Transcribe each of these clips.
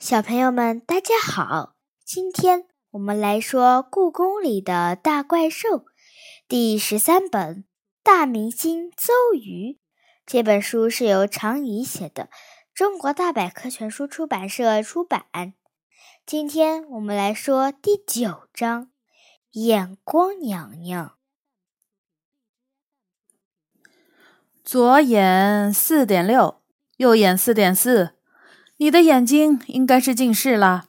小朋友们，大家好！今天我们来说《故宫里的大怪兽》第十三本《大明星邹瑜》。这本书是由常怡写的，中国大百科全书出版社出版。今天我们来说第九章《眼光娘娘》。左眼四点六，右眼四点四。你的眼睛应该是近视了。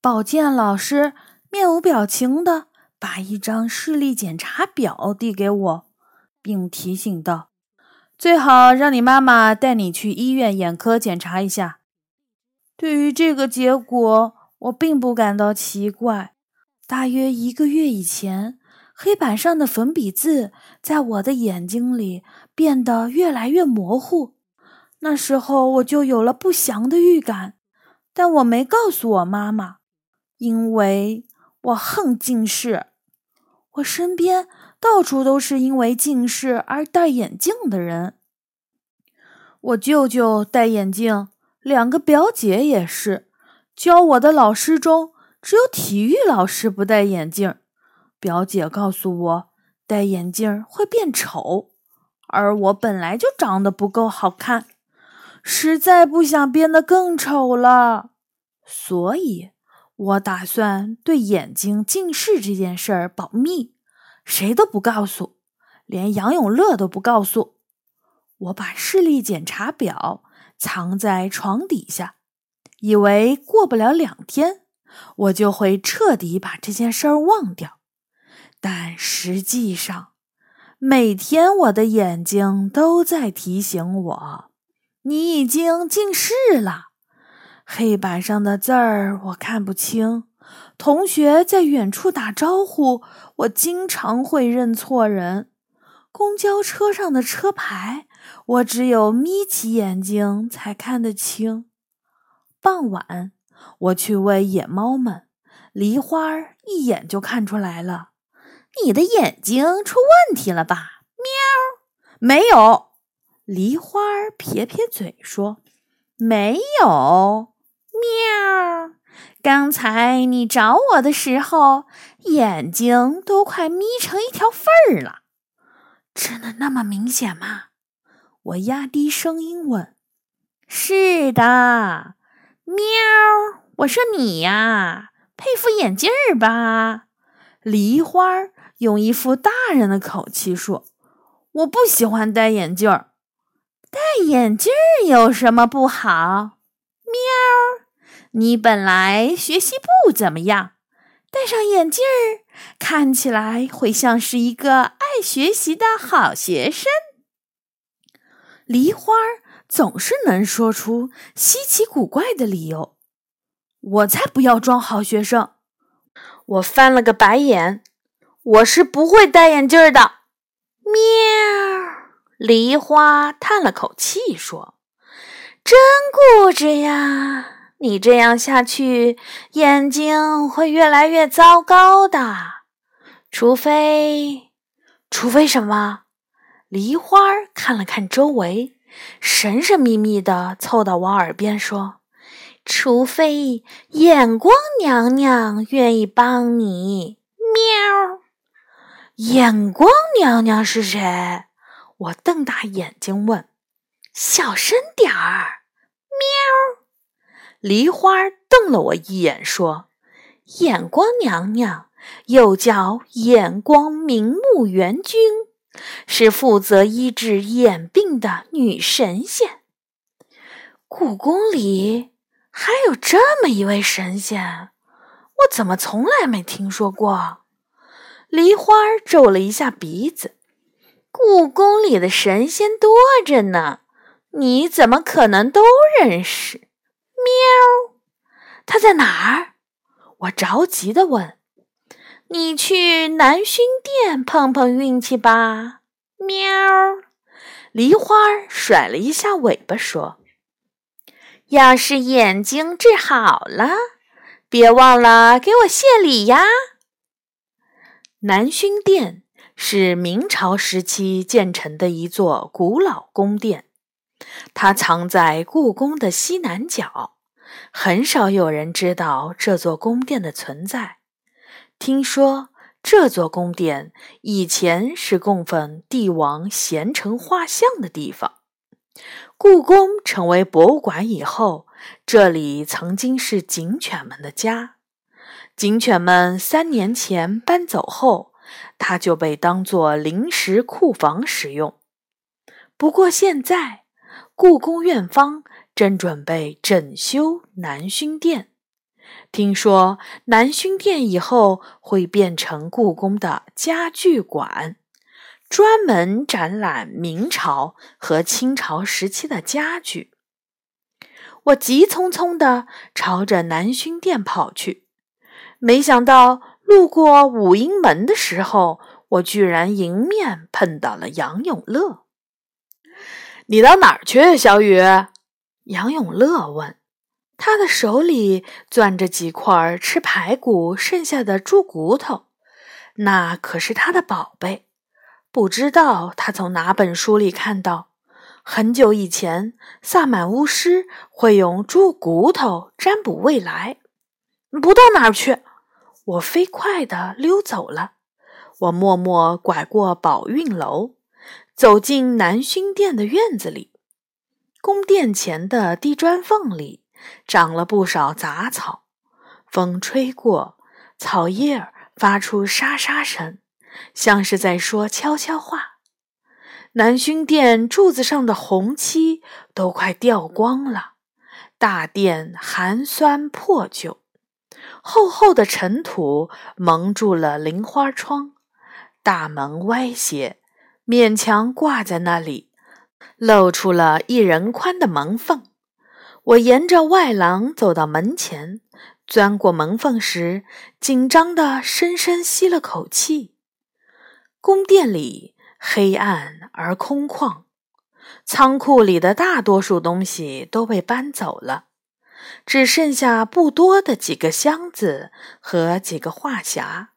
保健老师面无表情的把一张视力检查表递给我，并提醒道：“最好让你妈妈带你去医院眼科检查一下。”对于这个结果，我并不感到奇怪。大约一个月以前，黑板上的粉笔字在我的眼睛里变得越来越模糊。那时候我就有了不祥的预感，但我没告诉我妈妈，因为我恨近视。我身边到处都是因为近视而戴眼镜的人。我舅舅戴眼镜，两个表姐也是。教我的老师中，只有体育老师不戴眼镜。表姐告诉我，戴眼镜会变丑，而我本来就长得不够好看。实在不想变得更丑了，所以我打算对眼睛近视这件事儿保密，谁都不告诉，连杨永乐都不告诉。我把视力检查表藏在床底下，以为过不了两天，我就会彻底把这件事儿忘掉。但实际上，每天我的眼睛都在提醒我。你已经近视了，黑板上的字儿我看不清。同学在远处打招呼，我经常会认错人。公交车上的车牌，我只有眯起眼睛才看得清。傍晚，我去喂野猫们，梨花一眼就看出来了：“你的眼睛出问题了吧？”喵，没有。梨花撇撇嘴说：“没有，喵！刚才你找我的时候，眼睛都快眯成一条缝儿了。真的那么明显吗？”我压低声音问。“是的，喵！我说你呀，配副眼镜儿吧。”梨花用一副大人的口气说：“我不喜欢戴眼镜儿。”戴眼镜有什么不好？喵！你本来学习不怎么样，戴上眼镜儿看起来会像是一个爱学习的好学生。梨花总是能说出稀奇古怪的理由。我才不要装好学生！我翻了个白眼。我是不会戴眼镜的。喵！梨花叹了口气说：“真固执呀！你这样下去，眼睛会越来越糟糕的。除非，除非什么？”梨花看了看周围，神神秘秘的凑到我耳边说：“除非眼光娘娘愿意帮你。”喵！眼光娘娘是谁？我瞪大眼睛问：“小声点儿！”喵。梨花瞪了我一眼，说：“眼光娘娘又叫眼光明目元君，是负责医治眼病的女神仙。故宫里还有这么一位神仙，我怎么从来没听说过？”梨花皱了一下鼻子。故宫里的神仙多着呢，你怎么可能都认识？喵，他在哪儿？我着急的问。你去南薰殿碰碰运气吧。喵，梨花甩了一下尾巴说：“要是眼睛治好了，别忘了给我谢礼呀。”南薰殿。是明朝时期建成的一座古老宫殿，它藏在故宫的西南角，很少有人知道这座宫殿的存在。听说这座宫殿以前是供奉帝王贤臣画像的地方。故宫成为博物馆以后，这里曾经是警犬们的家。警犬们三年前搬走后，它就被当作临时库房使用。不过现在，故宫院方正准备整修南薰殿。听说南薰殿以后会变成故宫的家具馆。专门展览明朝和清朝时期的家具。我急匆匆地朝着南薰殿跑去，没想到路过武英门的时候，我居然迎面碰到了杨永乐。你到哪儿去，小雨？杨永乐问。他的手里攥着几块吃排骨剩下的猪骨头，那可是他的宝贝。不知道他从哪本书里看到，很久以前萨满巫师会用猪骨头占卜未来。不到哪儿去，我飞快地溜走了。我默默拐过宝运楼，走进南薰殿的院子里。宫殿前的地砖缝里长了不少杂草，风吹过，草叶发出沙沙声。像是在说悄悄话。南薰殿柱子上的红漆都快掉光了，大殿寒酸破旧，厚厚的尘土蒙住了棂花窗，大门歪斜，勉强挂在那里，露出了一人宽的门缝。我沿着外廊走到门前，钻过门缝时，紧张地深深吸了口气。宫殿里黑暗而空旷，仓库里的大多数东西都被搬走了，只剩下不多的几个箱子和几个画匣。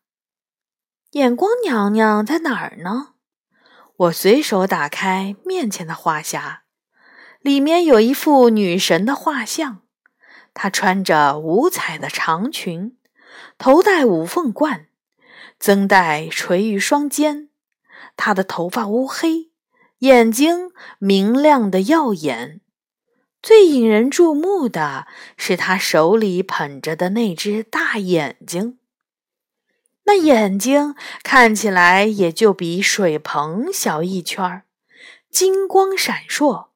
眼光娘娘在哪儿呢？我随手打开面前的画匣，里面有一幅女神的画像，她穿着五彩的长裙，头戴五凤冠。曾带垂于双肩，她的头发乌黑，眼睛明亮的耀眼。最引人注目的是她手里捧着的那只大眼睛，那眼睛看起来也就比水盆小一圈儿，金光闪烁。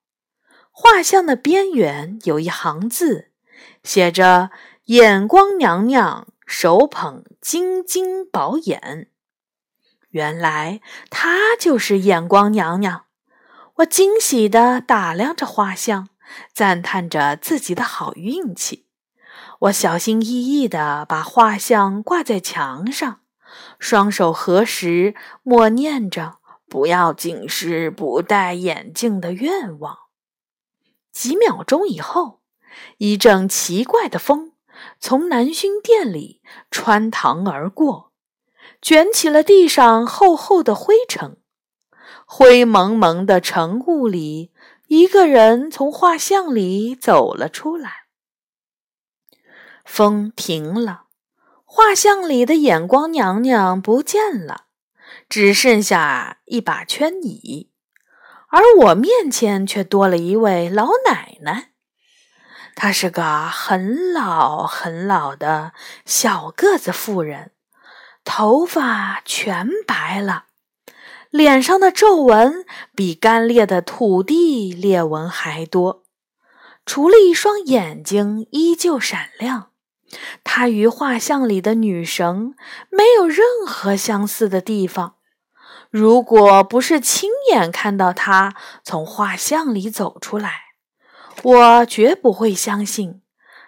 画像的边缘有一行字，写着“眼光娘娘”。手捧金金宝眼，原来她就是眼光娘娘。我惊喜地打量着画像，赞叹着自己的好运气。我小心翼翼地把画像挂在墙上，双手合十，默念着“不要近视不戴眼镜”的愿望。几秒钟以后，一阵奇怪的风。从南薰殿里穿堂而过，卷起了地上厚厚的灰尘。灰蒙蒙的晨雾里，一个人从画像里走了出来。风停了，画像里的眼光娘娘不见了，只剩下一把圈椅，而我面前却多了一位老奶奶。她是个很老很老的小个子妇人，头发全白了，脸上的皱纹比干裂的土地裂纹还多，除了一双眼睛依旧闪亮，她与画像里的女神没有任何相似的地方。如果不是亲眼看到她从画像里走出来，我绝不会相信，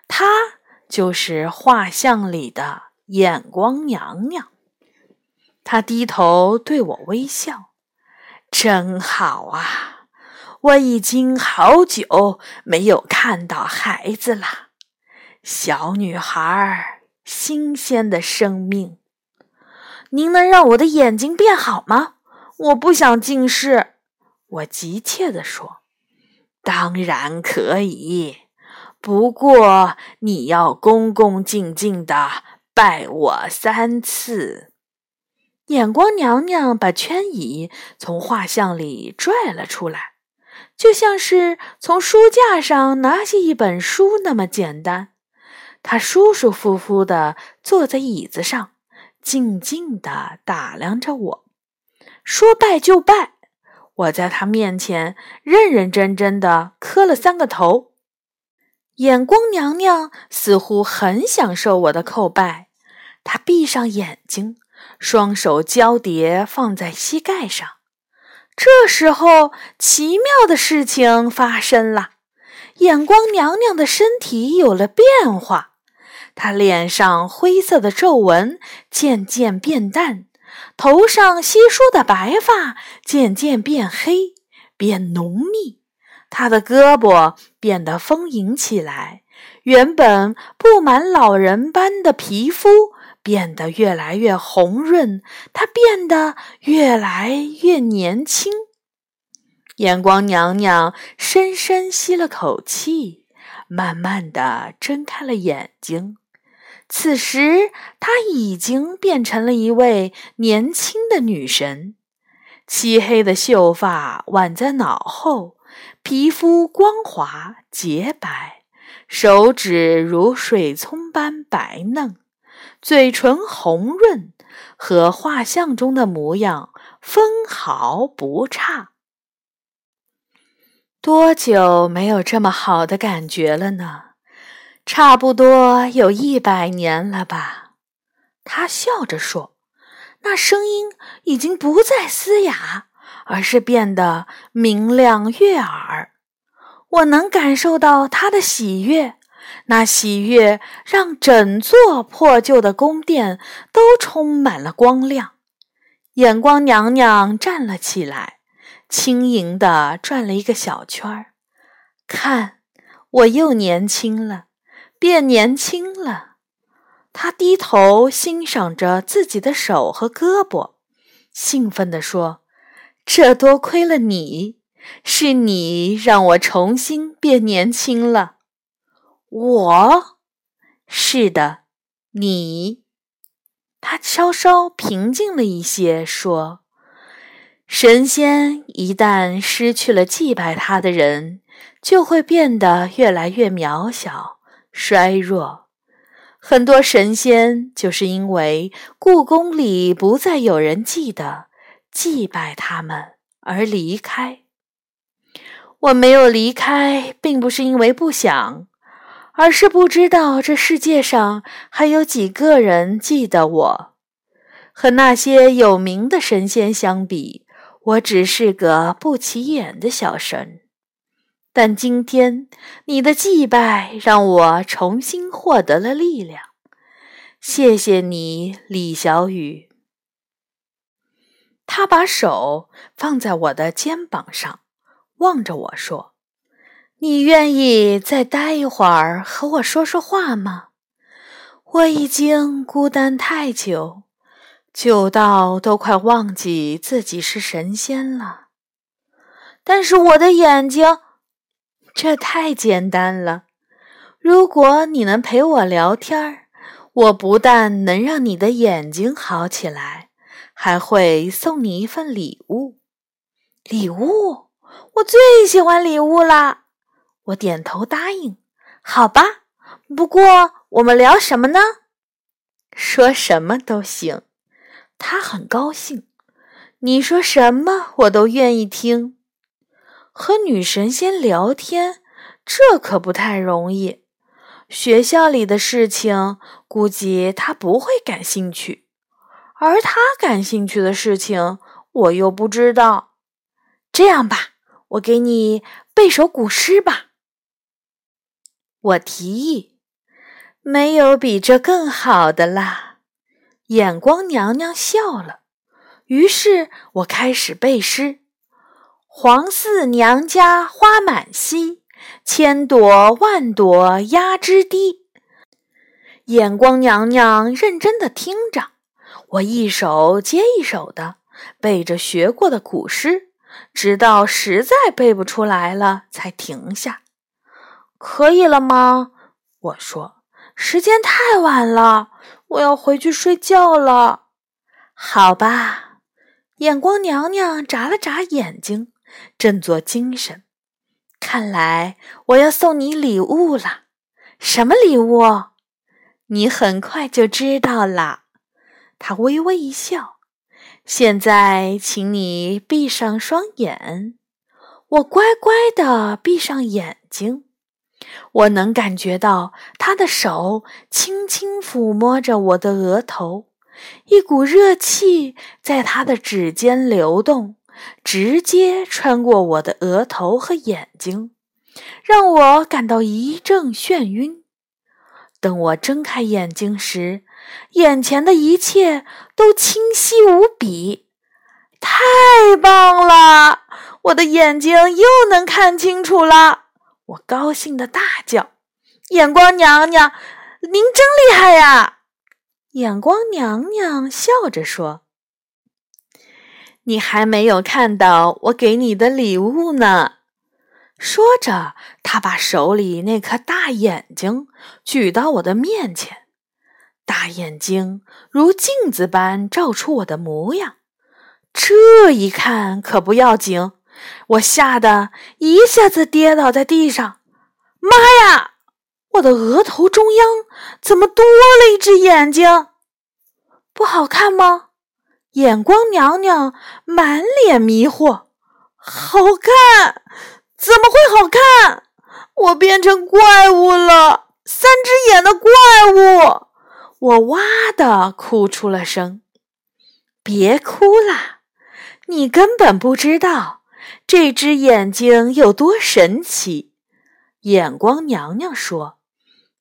她就是画像里的眼光娘娘。她低头对我微笑，真好啊！我已经好久没有看到孩子了，小女孩，新鲜的生命。您能让我的眼睛变好吗？我不想近视。我急切地说。当然可以，不过你要恭恭敬敬的拜我三次。眼光娘娘把圈椅从画像里拽了出来，就像是从书架上拿起一本书那么简单。她舒舒服服地坐在椅子上，静静地打量着我，说拜就拜。我在她面前认认真真地磕了三个头。眼光娘娘似乎很享受我的叩拜，她闭上眼睛。双手交叠放在膝盖上，这时候奇妙的事情发生了。眼光娘娘的身体有了变化，她脸上灰色的皱纹渐渐变淡，头上稀疏的白发渐渐变黑变浓密，她的胳膊变得丰盈起来，原本布满老人般的皮肤。变得越来越红润，她变得越来越年轻。眼光娘娘深深吸了口气，慢慢的睁开了眼睛。此时，她已经变成了一位年轻的女神。漆黑的秀发挽在脑后，皮肤光滑洁白，手指如水葱般白嫩。嘴唇红润，和画像中的模样分毫不差。多久没有这么好的感觉了呢？差不多有一百年了吧。他笑着说，那声音已经不再嘶哑，而是变得明亮悦耳。我能感受到他的喜悦。那喜悦让整座破旧的宫殿都充满了光亮。眼光娘娘站了起来，轻盈地转了一个小圈儿。看，我又年轻了，变年轻了。她低头欣赏着自己的手和胳膊，兴奋地说：“这多亏了你，是你让我重新变年轻了。”我是的，你。他稍稍平静了一些，说：“神仙一旦失去了祭拜他的人，就会变得越来越渺小、衰弱。很多神仙就是因为故宫里不再有人记得祭拜他们而离开。我没有离开，并不是因为不想。”而是不知道这世界上还有几个人记得我。和那些有名的神仙相比，我只是个不起眼的小神。但今天你的祭拜让我重新获得了力量。谢谢你，李小雨。他把手放在我的肩膀上，望着我说。你愿意再待一会儿和我说说话吗？我已经孤单太久，久到都快忘记自己是神仙了。但是我的眼睛，这太简单了。如果你能陪我聊天儿我不但能让你的眼睛好起来，还会送你一份礼物。礼物，我最喜欢礼物啦！我点头答应，好吧。不过我们聊什么呢？说什么都行。他很高兴。你说什么我都愿意听。和女神仙聊天，这可不太容易。学校里的事情，估计他不会感兴趣。而他感兴趣的事情，我又不知道。这样吧，我给你背首古诗吧。我提议，没有比这更好的啦。眼光娘娘笑了，于是我开始背诗：“黄四娘家花满蹊，千朵万朵压枝低。”眼光娘娘认真的听着，我一首接一首的背着学过的古诗，直到实在背不出来了，才停下。可以了吗？我说：“时间太晚了，我要回去睡觉了。”好吧。眼光娘娘眨了眨眼睛，振作精神。看来我要送你礼物了。什么礼物？你很快就知道了。他微微一笑。现在，请你闭上双眼。我乖乖的闭上眼睛。我能感觉到他的手轻轻抚摸着我的额头，一股热气在他的指尖流动，直接穿过我的额头和眼睛，让我感到一阵眩晕。等我睁开眼睛时，眼前的一切都清晰无比。太棒了！我的眼睛又能看清楚了。我高兴的大叫：“眼光娘娘，您真厉害呀！”眼光娘娘笑着说：“你还没有看到我给你的礼物呢。”说着，她把手里那颗大眼睛举到我的面前，大眼睛如镜子般照出我的模样。这一看可不要紧。我吓得一下子跌倒在地上，妈呀！我的额头中央怎么多了一只眼睛？不好看吗？眼光娘娘满脸迷惑。好看？怎么会好看？我变成怪物了，三只眼的怪物！我哇的哭出了声。别哭啦，你根本不知道。这只眼睛有多神奇？眼光娘娘说：“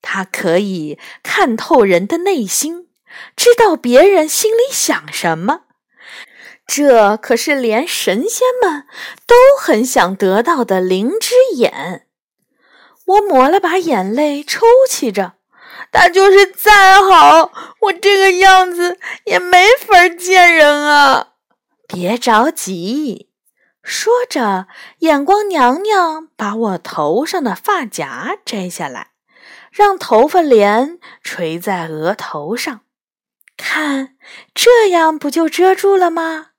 它可以看透人的内心，知道别人心里想什么。这可是连神仙们都很想得到的灵之眼。”我抹了把眼泪，抽泣着：“他就是再好，我这个样子也没法见人啊！”别着急。说着，眼光娘娘把我头上的发夹摘下来，让头发帘垂在额头上。看，这样不就遮住了吗？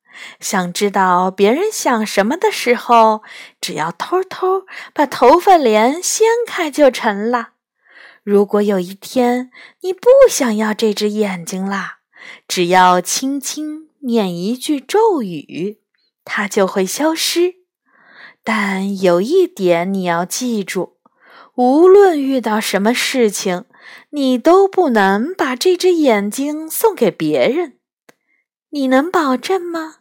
想知道别人想什么的时候，只要偷偷把头发帘掀开就成了。如果有一天你不想要这只眼睛啦，只要轻轻念一句咒语。它就会消失，但有一点你要记住：无论遇到什么事情，你都不能把这只眼睛送给别人。你能保证吗？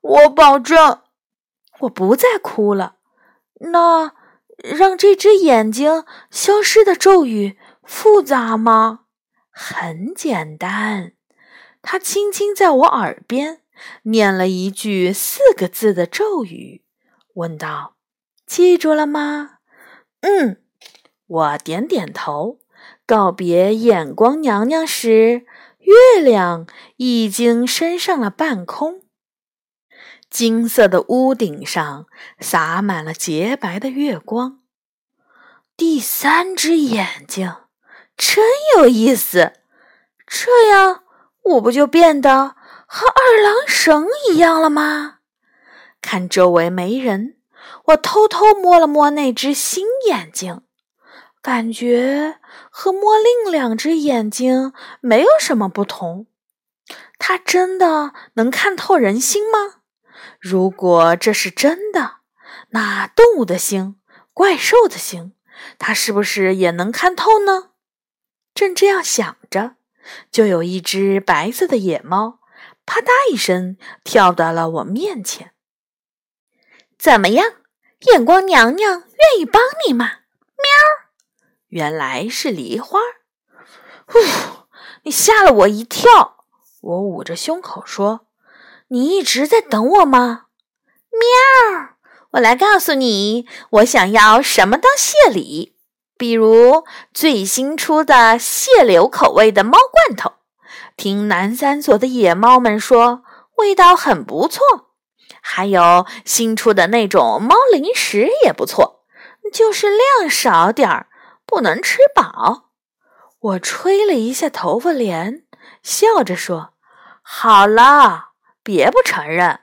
我保证。我不再哭了。那让这只眼睛消失的咒语复杂吗？很简单。他轻轻在我耳边。念了一句四个字的咒语，问道：“记住了吗？”“嗯。”我点点头。告别眼光娘娘时，月亮已经升上了半空，金色的屋顶上洒满了洁白的月光。第三只眼睛真有意思，这样我不就变得……和二郎神一样了吗？看周围没人，我偷偷摸了摸那只新眼睛，感觉和摸另两只眼睛没有什么不同。它真的能看透人心吗？如果这是真的，那动物的心、怪兽的心，它是不是也能看透呢？正这样想着，就有一只白色的野猫。啪嗒一声，跳到了我面前。怎么样，眼光娘娘愿意帮你吗？喵！原来是梨花。呼！你吓了我一跳。我捂着胸口说：“你一直在等我吗？”喵！我来告诉你，我想要什么当谢礼，比如最新出的蟹柳口味的猫罐头。听南三所的野猫们说，味道很不错，还有新出的那种猫零食也不错。就是量少点儿，不能吃饱。我吹了一下头发帘，笑着说：“好了，别不承认，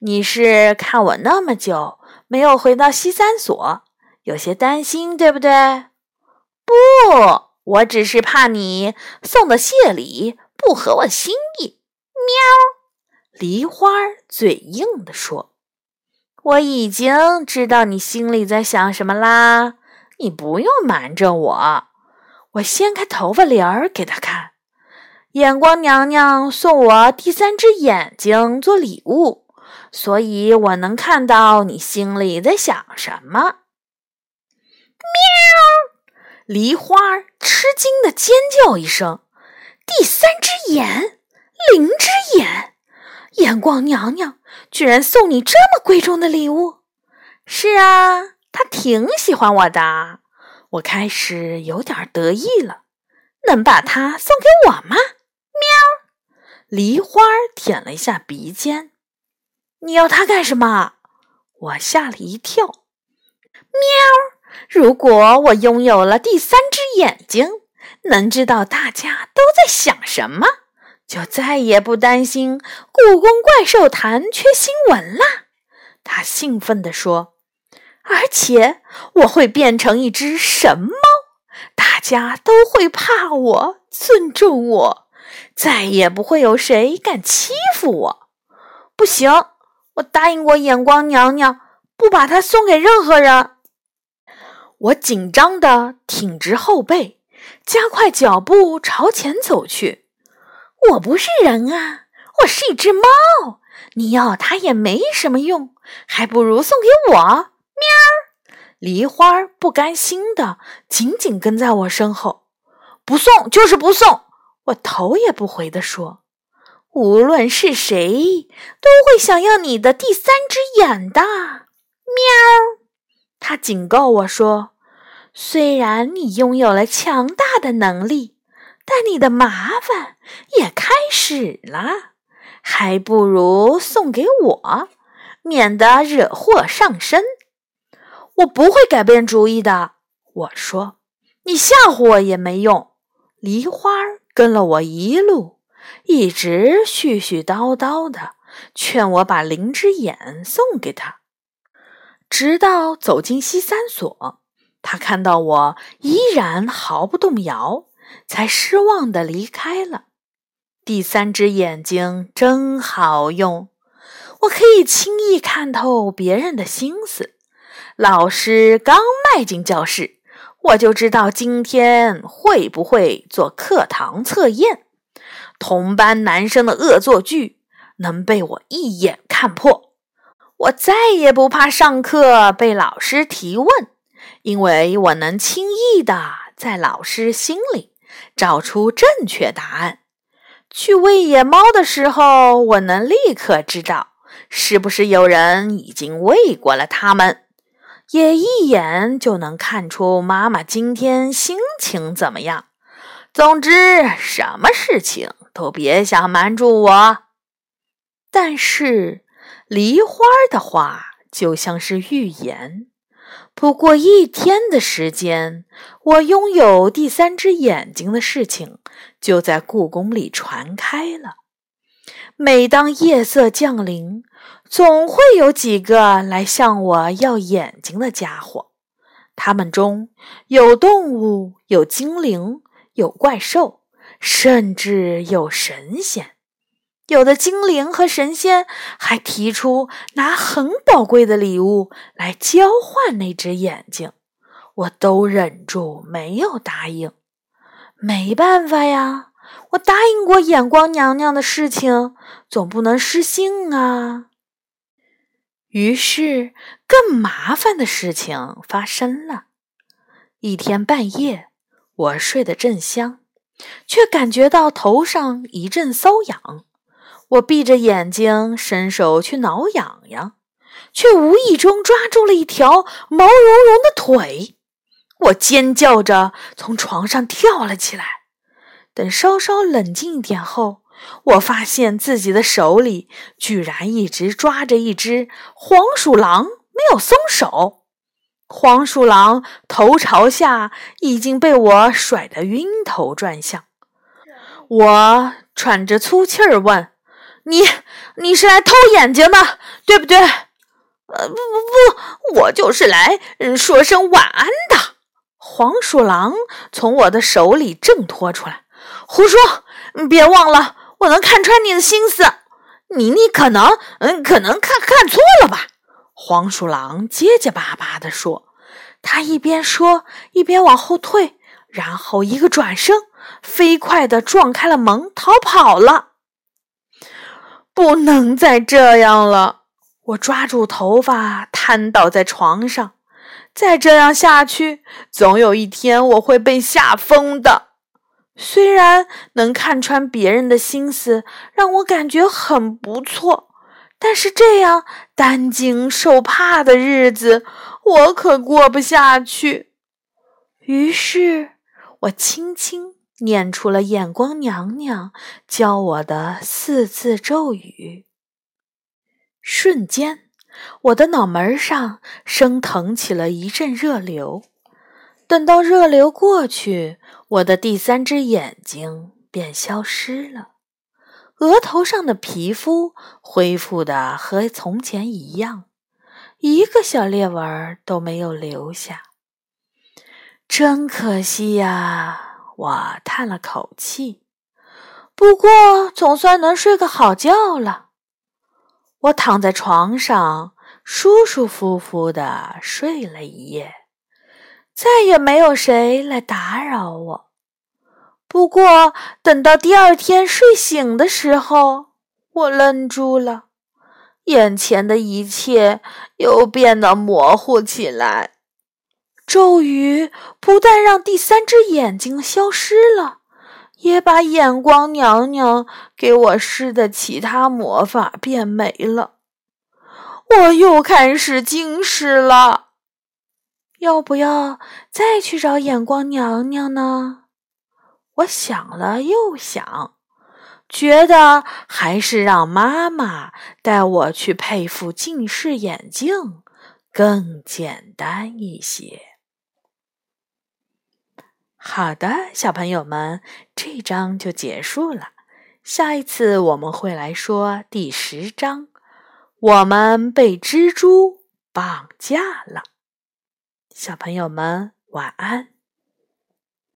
你是看我那么久没有回到西三所，有些担心，对不对？”“不，我只是怕你送的谢礼不合我心意。”喵，梨花嘴硬地说：“我已经知道你心里在想什么啦，你不用瞒着我。”我掀开头发帘儿给他看，眼光娘娘送我第三只眼睛做礼物，所以我能看到你心里在想什么。喵！梨花吃惊的尖叫一声：“第三只眼，灵之眼！眼光娘娘居然送你这么贵重的礼物？是啊，她挺喜欢我的。”我开始有点得意了，能把它送给我吗？喵！梨花舔了一下鼻尖。你要它干什么？我吓了一跳。喵！如果我拥有了第三只眼睛，能知道大家都在想什么，就再也不担心故宫怪兽坛缺新闻啦。他兴奋地说。而且我会变成一只神猫，大家都会怕我、尊重我，再也不会有谁敢欺负我。不行，我答应过眼光娘娘，不把它送给任何人。我紧张的挺直后背，加快脚步朝前走去。我不是人啊，我是一只猫，你要它也没什么用，还不如送给我。喵！梨花不甘心的紧紧跟在我身后，不送就是不送。我头也不回的说：“无论是谁，都会想要你的第三只眼的。”喵！他警告我说：“虽然你拥有了强大的能力，但你的麻烦也开始了，还不如送给我，免得惹祸上身。”我不会改变主意的，我说，你吓唬我也没用。梨花跟了我一路，一直絮絮叨叨的劝我把灵之眼送给他，直到走进西三所，他看到我依然毫不动摇，才失望的离开了。第三只眼睛真好用，我可以轻易看透别人的心思。老师刚迈进教室，我就知道今天会不会做课堂测验。同班男生的恶作剧能被我一眼看破，我再也不怕上课被老师提问，因为我能轻易的在老师心里找出正确答案。去喂野猫的时候，我能立刻知道是不是有人已经喂过了它们。也一眼就能看出妈妈今天心情怎么样。总之，什么事情都别想瞒住我。但是，梨花的话就像是预言。不过一天的时间，我拥有第三只眼睛的事情就在故宫里传开了。每当夜色降临，总会有几个来向我要眼睛的家伙，他们中有动物，有精灵，有怪兽，甚至有神仙。有的精灵和神仙还提出拿很宝贵的礼物来交换那只眼睛，我都忍住没有答应。没办法呀，我答应过眼光娘娘的事情，总不能失信啊。于是，更麻烦的事情发生了。一天半夜，我睡得正香，却感觉到头上一阵瘙痒。我闭着眼睛，伸手去挠痒痒，却无意中抓住了一条毛茸茸的腿。我尖叫着从床上跳了起来。等稍稍冷静一点后，我发现自己的手里居然一直抓着一只黄鼠狼，没有松手。黄鼠狼头朝下，已经被我甩得晕头转向。我喘着粗气儿问：“你，你是来偷眼睛的，对不对？”“呃，不不不，我就是来说声晚安的。”黄鼠狼从我的手里挣脱出来，“胡说！别忘了，我能看穿你的心思。你，你可能，嗯，可能看看错了吧？”黄鼠狼结结巴巴地说。他一边说，一边往后退，然后一个转身，飞快地撞开了门，逃跑了。不能再这样了！我抓住头发，瘫倒在床上。再这样下去，总有一天我会被吓疯的。虽然能看穿别人的心思，让我感觉很不错。但是这样担惊受怕的日子，我可过不下去。于是，我轻轻念出了眼光娘娘教我的四字咒语。瞬间，我的脑门上升腾起了一阵热流。等到热流过去，我的第三只眼睛便消失了。额头上的皮肤恢复的和从前一样，一个小裂纹都没有留下。真可惜呀！我叹了口气。不过总算能睡个好觉了。我躺在床上，舒舒服服的睡了一夜，再也没有谁来打扰我。不过，等到第二天睡醒的时候，我愣住了，眼前的一切又变得模糊起来。咒语不但让第三只眼睛消失了，也把眼光娘娘给我施的其他魔法变没了。我又开始近视了。要不要再去找眼光娘娘呢？我想了又想，觉得还是让妈妈带我去配副近视眼镜更简单一些。好的，小朋友们，这章就结束了。下一次我们会来说第十章，我们被蜘蛛绑架了。小朋友们，晚安。